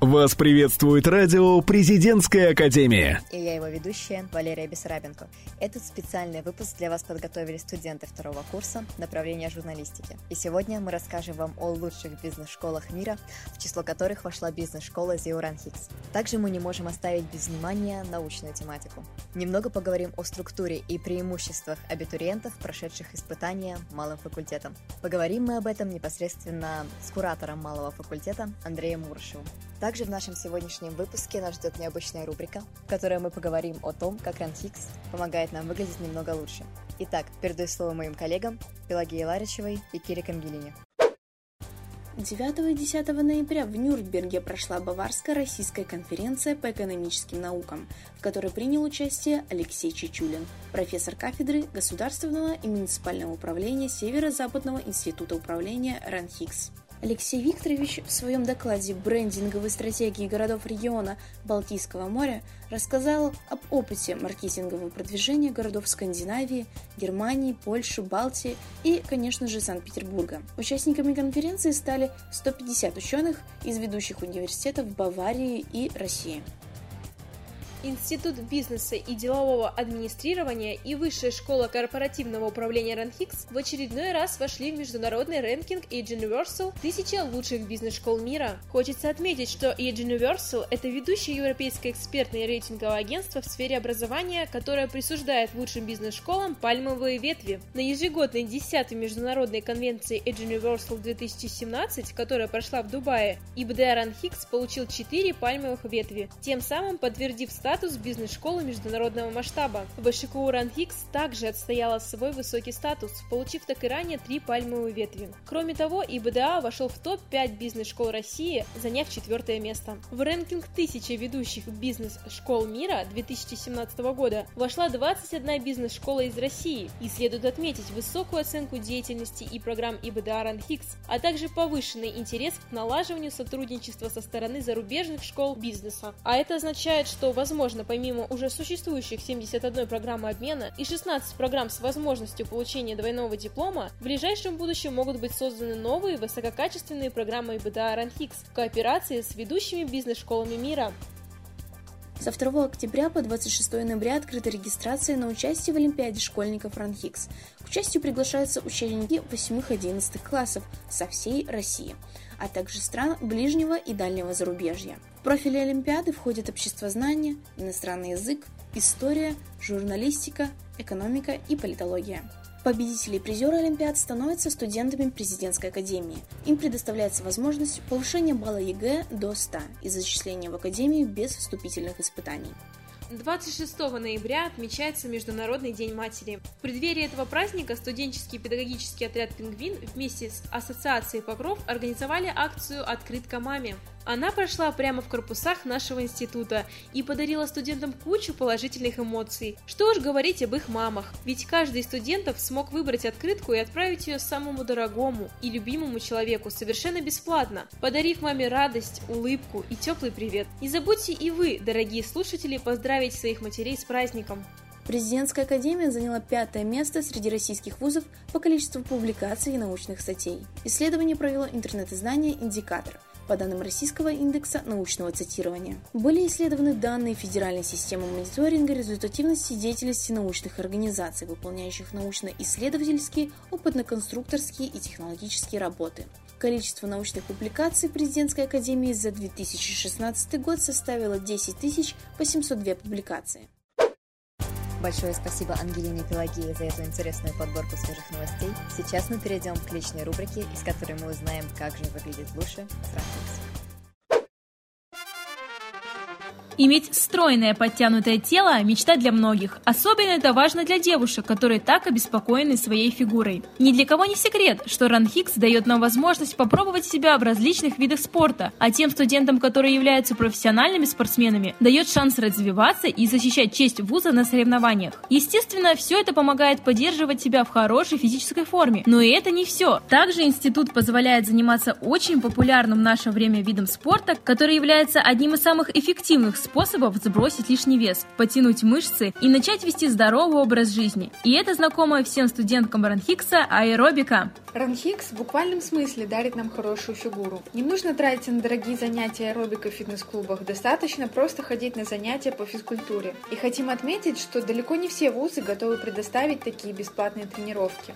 Вас приветствует радио «Президентская академия». И я его ведущая Валерия Бессарабенко. Этот специальный выпуск для вас подготовили студенты второго курса направления журналистики. И сегодня мы расскажем вам о лучших бизнес-школах мира, в число которых вошла бизнес-школа Зеуран Хикс. Также мы не можем оставить без внимания научную тематику. Немного поговорим о структуре и преимуществах абитуриентов, прошедших испытания малым факультетом. Поговорим мы об этом непосредственно с куратором малого факультета Андреем Муршевым. Также в нашем сегодняшнем выпуске нас ждет необычная рубрика, в которой мы поговорим о том, как Ранхикс помогает нам выглядеть немного лучше. Итак, передаю слово моим коллегам Пелагее Ларичевой и Кире Кангелине. 9 и 10 ноября в Нюрнберге прошла Баварская российская конференция по экономическим наукам, в которой принял участие Алексей Чечулин, профессор кафедры государственного и муниципального управления Северо-Западного института управления РАНХИКС. Алексей Викторович в своем докладе «Брендинговой стратегии городов региона Балтийского моря» рассказал об опыте маркетингового продвижения городов Скандинавии, Германии, Польши, Балтии и, конечно же, Санкт-Петербурга. Участниками конференции стали 150 ученых из ведущих университетов Баварии и России. Институт бизнеса и делового администрирования и Высшая школа корпоративного управления РАНХИКС в очередной раз вошли в международный рэнкинг Age Universal 1000 лучших бизнес-школ мира. Хочется отметить, что Age Universal – это ведущее европейское экспертное рейтинговое агентство в сфере образования, которое присуждает лучшим бизнес-школам пальмовые ветви. На ежегодной 10-й международной конвенции Age Universal 2017, которая прошла в Дубае, ИБД РАНХИКС получил 4 пальмовых ветви, тем самым подтвердив статус статус бизнес-школы международного масштаба. ВШКУ РАНХИКС также отстояла свой высокий статус, получив так и ранее три пальмовые ветви. Кроме того, ИБДА вошел в топ-5 бизнес-школ России, заняв четвертое место. В рэнкинг тысячи ведущих бизнес-школ мира 2017 года вошла 21 бизнес-школа из России, и следует отметить высокую оценку деятельности и программ ИБДА РАНХИКС, а также повышенный интерес к налаживанию сотрудничества со стороны зарубежных школ бизнеса. А это означает, что, возможно, Возможно, помимо уже существующих 71 программы обмена и 16 программ с возможностью получения двойного диплома, в ближайшем будущем могут быть созданы новые высококачественные программы ИБДА РАНХИКС в кооперации с ведущими бизнес-школами мира. Со 2 октября по 26 ноября открыта регистрация на участие в Олимпиаде школьников РАНХИКС. К участию приглашаются ученики 8-11 классов со всей России а также стран ближнего и дальнего зарубежья. В профили Олимпиады входят обществознание, иностранный язык, история, журналистика, экономика и политология. Победители и призеры Олимпиад становятся студентами президентской академии. Им предоставляется возможность повышения балла ЕГЭ до 100 и зачисления в академию без вступительных испытаний. 26 ноября отмечается Международный день матери. В преддверии этого праздника студенческий педагогический отряд «Пингвин» вместе с Ассоциацией «Покров» организовали акцию «Открытка маме». Она прошла прямо в корпусах нашего института и подарила студентам кучу положительных эмоций. Что уж говорить об их мамах, ведь каждый из студентов смог выбрать открытку и отправить ее самому дорогому и любимому человеку совершенно бесплатно, подарив маме радость, улыбку и теплый привет. Не забудьте и вы, дорогие слушатели, поздравить своих матерей с праздником. Президентская академия заняла пятое место среди российских вузов по количеству публикаций и научных статей. Исследование провело интернет-издание «Индикатор», по данным Российского индекса научного цитирования. Были исследованы данные Федеральной системы мониторинга результативности деятельности научных организаций, выполняющих научно-исследовательские, опытно-конструкторские и технологические работы. Количество научных публикаций Президентской академии за 2016 год составило 10 802 публикации. Большое спасибо Ангелине Пелагее за эту интересную подборку свежих новостей. Сейчас мы перейдем к личной рубрике, из которой мы узнаем, как же выглядит лучше Франкфурт. Иметь стройное подтянутое тело – мечта для многих. Особенно это важно для девушек, которые так обеспокоены своей фигурой. Ни для кого не секрет, что Ранхикс дает нам возможность попробовать себя в различных видах спорта, а тем студентам, которые являются профессиональными спортсменами, дает шанс развиваться и защищать честь вуза на соревнованиях. Естественно, все это помогает поддерживать себя в хорошей физической форме. Но и это не все. Также институт позволяет заниматься очень популярным в наше время видом спорта, который является одним из самых эффективных способов сбросить лишний вес, потянуть мышцы и начать вести здоровый образ жизни. И это знакомая всем студенткам Ранхикса аэробика. Ранхикс в буквальном смысле дарит нам хорошую фигуру. Не нужно тратить на дорогие занятия аэробикой в фитнес-клубах, достаточно просто ходить на занятия по физкультуре. И хотим отметить, что далеко не все вузы готовы предоставить такие бесплатные тренировки.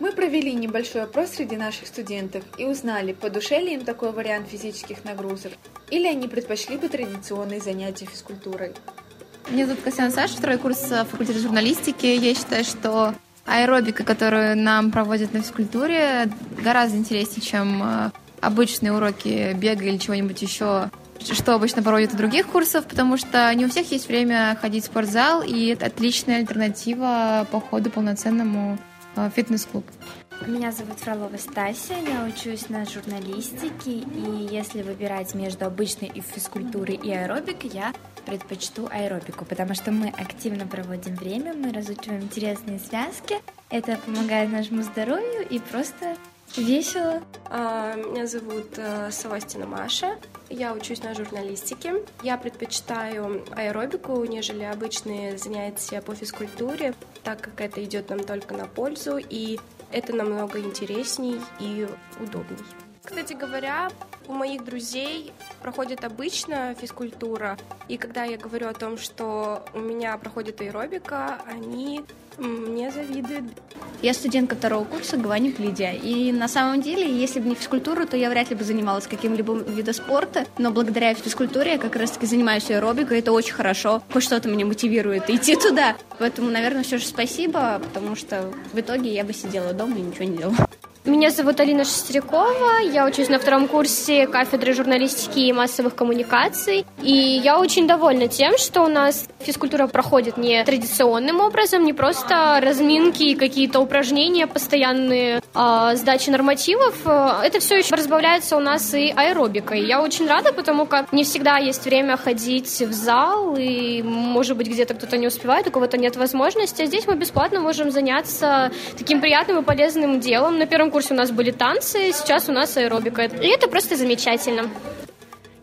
Мы провели небольшой опрос среди наших студентов и узнали, по душе ли им такой вариант физических нагрузок, или они предпочли бы традиционные занятия физкультурой. Меня зовут Косян Саша, второй курс факультета журналистики. Я считаю, что аэробика, которую нам проводят на физкультуре, гораздо интереснее, чем э, обычные уроки бега или чего-нибудь еще, что обычно проводят у других курсов, потому что не у всех есть время ходить в спортзал, и это отличная альтернатива по ходу полноценному Э, фитнес-клуб. Меня зовут Фролова Стася, я учусь на журналистике, и если выбирать между обычной и физкультурой и аэробикой, я предпочту аэробику, потому что мы активно проводим время, мы разучиваем интересные связки, это помогает нашему здоровью и просто весело. А, меня зовут э, Савастина Маша, я учусь на журналистике. Я предпочитаю аэробику, нежели обычные занятия по физкультуре, так как это идет нам только на пользу, и это намного интересней и удобней. Кстати говоря, у моих друзей проходит обычно физкультура, и когда я говорю о том, что у меня проходит аэробика, они мне завидуют. Я студентка второго курса Гваник Лидия. И на самом деле, если бы не физкультура, то я вряд ли бы занималась каким-либо видом спорта. Но благодаря физкультуре я как раз-таки занимаюсь аэробикой. Это очень хорошо. Хоть что-то меня мотивирует идти туда. Поэтому, наверное, все же спасибо, потому что в итоге я бы сидела дома и ничего не делала. Меня зовут Алина Шестерякова, я учусь на втором курсе кафедры журналистики и массовых коммуникаций. И я очень довольна тем, что у нас физкультура проходит не традиционным образом, не просто разминки и какие-то упражнения, постоянные э, сдачи нормативов. Это все еще разбавляется у нас и аэробикой. Я очень рада, потому как не всегда есть время ходить в зал, и, может быть, где-то кто-то не успевает, у кого-то нет возможности. А здесь мы бесплатно можем заняться таким приятным и полезным делом. На первом курсе курсе у нас были танцы, сейчас у нас аэробика. И это просто замечательно.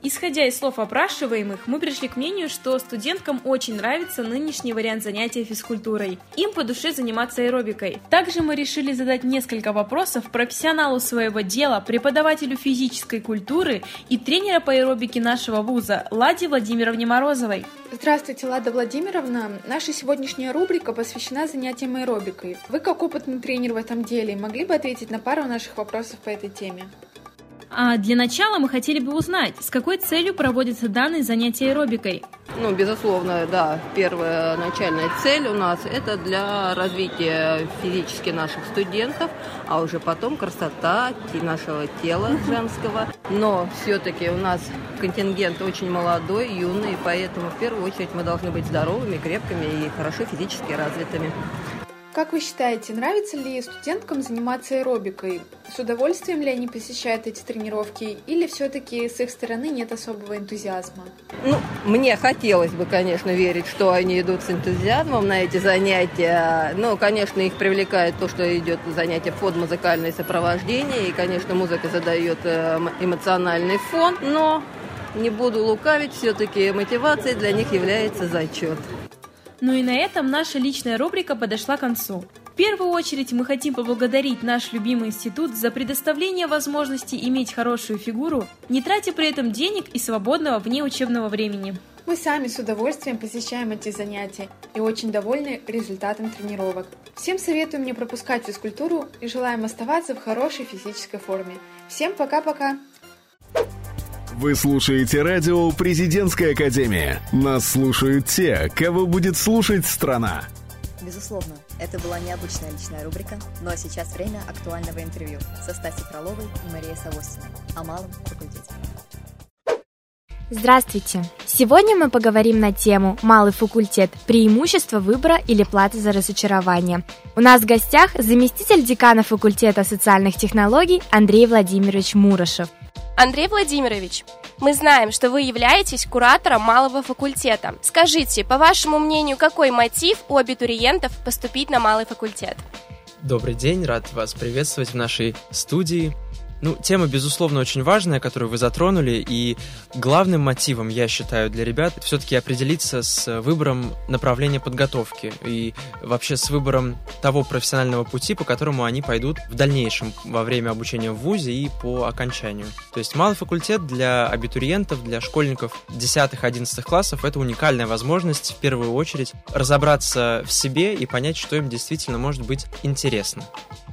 Исходя из слов опрашиваемых, мы пришли к мнению, что студенткам очень нравится нынешний вариант занятия физкультурой. Им по душе заниматься аэробикой. Также мы решили задать несколько вопросов профессионалу своего дела, преподавателю физической культуры и тренера по аэробике нашего вуза Ладе Владимировне Морозовой. Здравствуйте, Лада Владимировна. Наша сегодняшняя рубрика посвящена занятиям аэробикой. Вы, как опытный тренер в этом деле, могли бы ответить на пару наших вопросов по этой теме? А для начала мы хотели бы узнать, с какой целью проводятся данные занятия аэробикой? Ну, безусловно, да, первая начальная цель у нас – это для развития физически наших студентов, а уже потом красота нашего тела женского. Но все-таки у нас контингент очень молодой, юный, поэтому в первую очередь мы должны быть здоровыми, крепкими и хорошо физически развитыми. Как вы считаете, нравится ли студенткам заниматься аэробикой? С удовольствием ли они посещают эти тренировки или все-таки с их стороны нет особого энтузиазма? Ну, мне хотелось бы, конечно, верить, что они идут с энтузиазмом на эти занятия. Но, конечно, их привлекает то, что идет занятие под музыкальное сопровождение. И, конечно, музыка задает э, эмоциональный фон. Но не буду лукавить, все-таки мотивацией для них является зачет. Ну и на этом наша личная рубрика подошла к концу. В первую очередь мы хотим поблагодарить наш любимый институт за предоставление возможности иметь хорошую фигуру, не тратя при этом денег и свободного вне учебного времени. Мы сами с удовольствием посещаем эти занятия и очень довольны результатом тренировок. Всем советуем не пропускать физкультуру и желаем оставаться в хорошей физической форме. Всем пока-пока! Вы слушаете радио «Президентская академия». Нас слушают те, кого будет слушать страна. Безусловно, это была необычная личная рубрика, ну а сейчас время актуального интервью со Стасей Фроловой и Марией Савостиной о малом факультете. Здравствуйте! Сегодня мы поговорим на тему «Малый факультет. Преимущество выбора или плата за разочарование». У нас в гостях заместитель декана факультета социальных технологий Андрей Владимирович Мурашев – Андрей Владимирович, мы знаем, что вы являетесь куратором малого факультета. Скажите, по вашему мнению, какой мотив у абитуриентов поступить на малый факультет? Добрый день, рад вас приветствовать в нашей студии. Ну, тема, безусловно, очень важная, которую вы затронули, и главным мотивом, я считаю, для ребят все-таки определиться с выбором направления подготовки и вообще с выбором того профессионального пути, по которому они пойдут в дальнейшем во время обучения в ВУЗе и по окончанию. То есть малый факультет для абитуриентов, для школьников 10-11 классов — это уникальная возможность в первую очередь разобраться в себе и понять, что им действительно может быть интересно.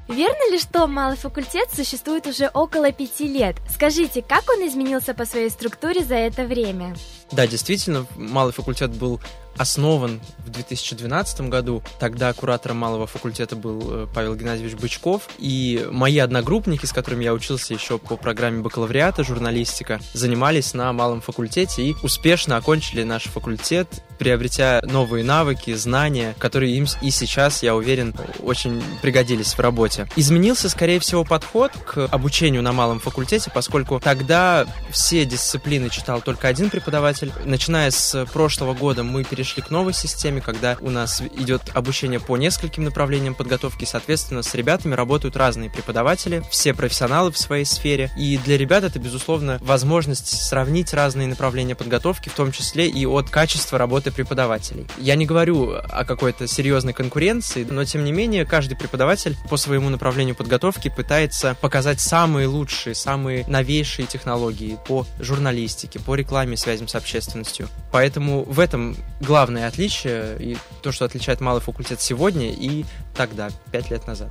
Верно ли, что малый факультет существует уже около пяти лет? Скажите, как он изменился по своей структуре за это время? Да, действительно, малый факультет был основан в 2012 году. Тогда куратором малого факультета был э, Павел Геннадьевич Бычков. И мои одногруппники, с которыми я учился еще по программе бакалавриата журналистика, занимались на малом факультете и успешно окончили наш факультет, приобретя новые навыки, знания, которые им и сейчас, я уверен, очень пригодились в работе. Изменился, скорее всего, подход к обучению на малом факультете, поскольку тогда все дисциплины читал только один преподаватель. Начиная с прошлого года мы перешли к новой системе, когда у нас идет обучение по нескольким направлениям подготовки, соответственно, с ребятами работают разные преподаватели, все профессионалы в своей сфере, и для ребят это, безусловно, возможность сравнить разные направления подготовки, в том числе и от качества работы преподавателей. Я не говорю о какой-то серьезной конкуренции, но, тем не менее, каждый преподаватель по своему направлению подготовки пытается показать самые лучшие, самые новейшие технологии по журналистике, по рекламе, связям с общественностью. Поэтому в этом главное отличие и то, что отличает малый факультет сегодня и тогда, пять лет назад.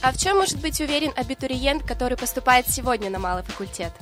А в чем может быть уверен абитуриент, который поступает сегодня на малый факультет?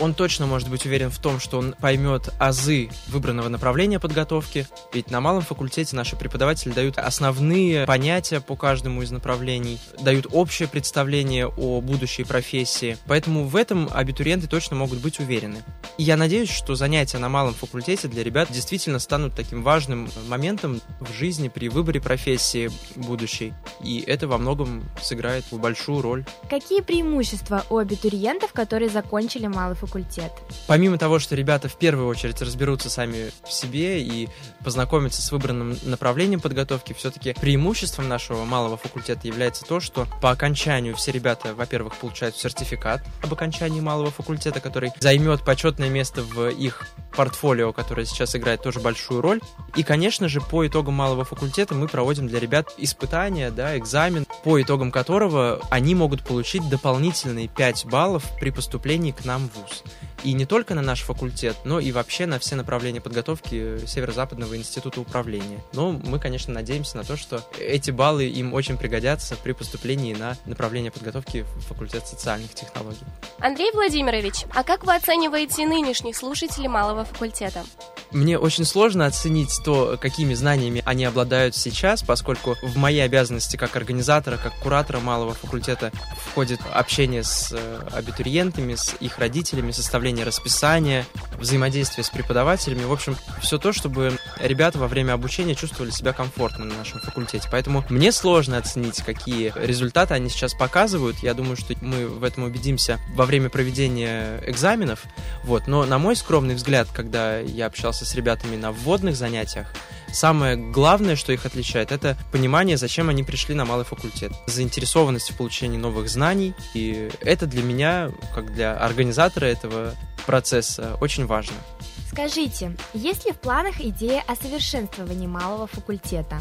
Он точно может быть уверен в том, что он поймет азы выбранного направления подготовки, ведь на малом факультете наши преподаватели дают основные понятия по каждому из направлений, дают общее представление о будущей профессии, поэтому в этом абитуриенты точно могут быть уверены. И я надеюсь, что занятия на малом факультете для ребят действительно станут таким важным моментом в жизни при выборе профессии будущей, и это во многом сыграет большую роль. Какие преимущества у абитуриентов, которые закончили малый факультет. Помимо того, что ребята в первую очередь разберутся сами в себе и познакомятся с выбранным направлением подготовки, все-таки преимуществом нашего малого факультета является то, что по окончанию все ребята, во-первых, получают сертификат об окончании малого факультета, который займет почетное место в их портфолио, которое сейчас играет тоже большую роль. И, конечно же, по итогам малого факультета мы проводим для ребят испытания, да, экзамен, по итогам которого они могут получить дополнительные 5 баллов при поступлении к нам в ВУЗ. И не только на наш факультет, но и вообще на все направления подготовки Северо-Западного института управления. Но мы, конечно, надеемся на то, что эти баллы им очень пригодятся при поступлении на направление подготовки в факультет социальных технологий. Андрей Владимирович, а как вы оцениваете нынешних слушателей малого факультета? Мне очень сложно оценить то, какими знаниями они обладают сейчас, поскольку в мои обязанности как организатора, как куратора малого факультета входит общение с э, абитуриентами, с их родителями, составление расписания, взаимодействие с преподавателями. В общем, все то, чтобы ребята во время обучения чувствовали себя комфортно на нашем факультете. Поэтому мне сложно оценить, какие результаты они сейчас показывают. Я думаю, что мы в этом убедимся во время проведения экзаменов. Вот. Но на мой скромный взгляд, когда я общался с ребятами на вводных занятиях, самое главное, что их отличает, это понимание, зачем они пришли на малый факультет. Заинтересованность в получении новых знаний. И это для меня, как для организатора этого процесса, очень важно. Скажите, есть ли в планах идея о совершенствовании малого факультета?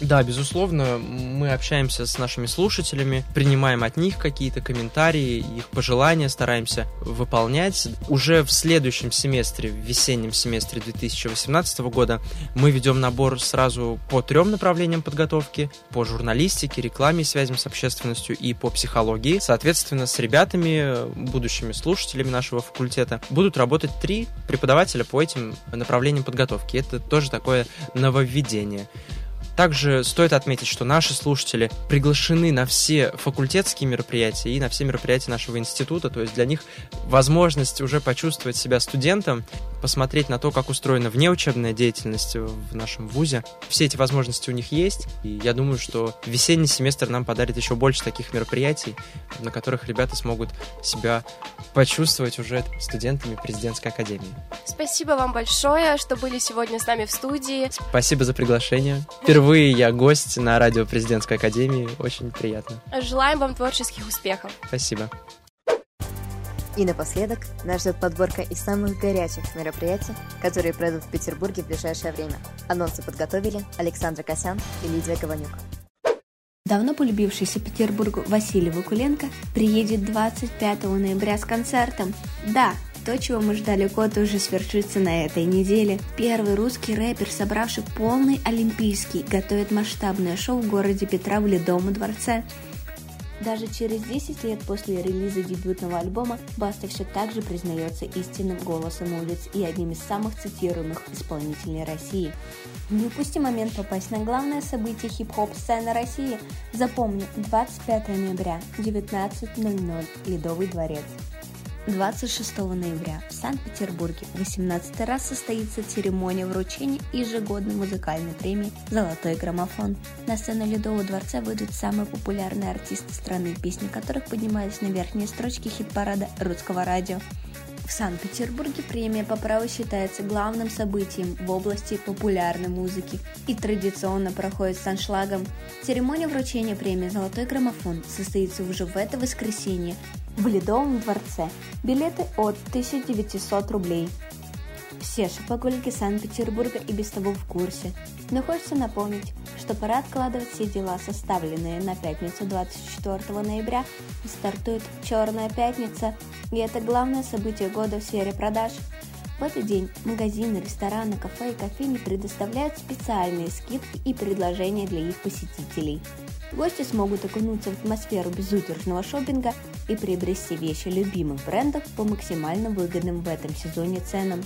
Да, безусловно, мы общаемся с нашими слушателями, принимаем от них какие-то комментарии, их пожелания, стараемся выполнять. Уже в следующем семестре, в весеннем семестре 2018 года, мы ведем набор сразу по трем направлениям подготовки, по журналистике, рекламе, связям с общественностью и по психологии. Соответственно, с ребятами, будущими слушателями нашего факультета, будут работать три преподавателя по этим направлениям подготовки. Это тоже такое нововведение. Также стоит отметить, что наши слушатели приглашены на все факультетские мероприятия и на все мероприятия нашего института, то есть для них возможность уже почувствовать себя студентом посмотреть на то, как устроена внеучебная деятельность в нашем ВУЗе. Все эти возможности у них есть, и я думаю, что весенний семестр нам подарит еще больше таких мероприятий, на которых ребята смогут себя почувствовать уже студентами президентской академии. Спасибо вам большое, что были сегодня с нами в студии. Спасибо за приглашение. Впервые я гость на радио президентской академии. Очень приятно. Желаем вам творческих успехов. Спасибо. И напоследок нас ждет подборка из самых горячих мероприятий, которые пройдут в Петербурге в ближайшее время. Анонсы подготовили Александр Косян и Лидия Гованюк. Давно полюбившийся Петербургу Василий Вакуленко приедет 25 ноября с концертом. Да, то, чего мы ждали год, уже свершится на этой неделе. Первый русский рэпер, собравший полный олимпийский, готовит масштабное шоу в городе Петра в Ледовом дворце. Даже через 10 лет после релиза дебютного альбома Баста все так же признается истинным голосом улиц и одним из самых цитируемых исполнителей России. Не упусти момент попасть на главное событие хип-хоп сцены России. Запомни, 25 ноября, 19.00, Ледовый дворец. 26 ноября в Санкт-Петербурге 18 раз состоится церемония вручения ежегодной музыкальной премии «Золотой граммофон». На сцену Ледового дворца выйдут самые популярные артисты страны, песни которых поднимались на верхние строчки хит-парада русского радио. В Санкт-Петербурге премия по праву считается главным событием в области популярной музыки и традиционно проходит с аншлагом. Церемония вручения премии «Золотой граммофон» состоится уже в это воскресенье в Ледовом дворце. Билеты от 1900 рублей. Все шопоголики Санкт-Петербурга и без того в курсе. Но хочется напомнить, что пора откладывать все дела, составленные на пятницу 24 ноября, стартует «Черная пятница», и это главное событие года в сфере продаж. В этот день магазины, рестораны, кафе и кофейни предоставляют специальные скидки и предложения для их посетителей. Гости смогут окунуться в атмосферу безудержного шопинга и приобрести вещи любимых брендов по максимально выгодным в этом сезоне ценам.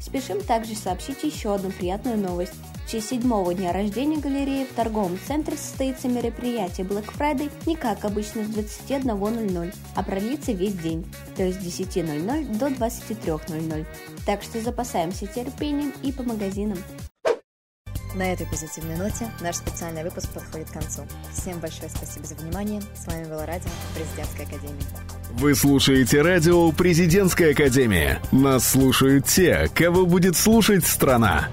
Спешим также сообщить еще одну приятную новость. В честь седьмого дня рождения галереи в торговом центре состоится мероприятие Black Friday не как обычно с 21.00, а продлится весь день, то есть с 10.00 до 23.00. Так что запасаемся терпением и по магазинам. На этой позитивной ноте наш специальный выпуск подходит к концу. Всем большое спасибо за внимание. С вами было радио Президентской Академии. Вы слушаете радио Президентская Академия. Нас слушают те, кого будет слушать страна.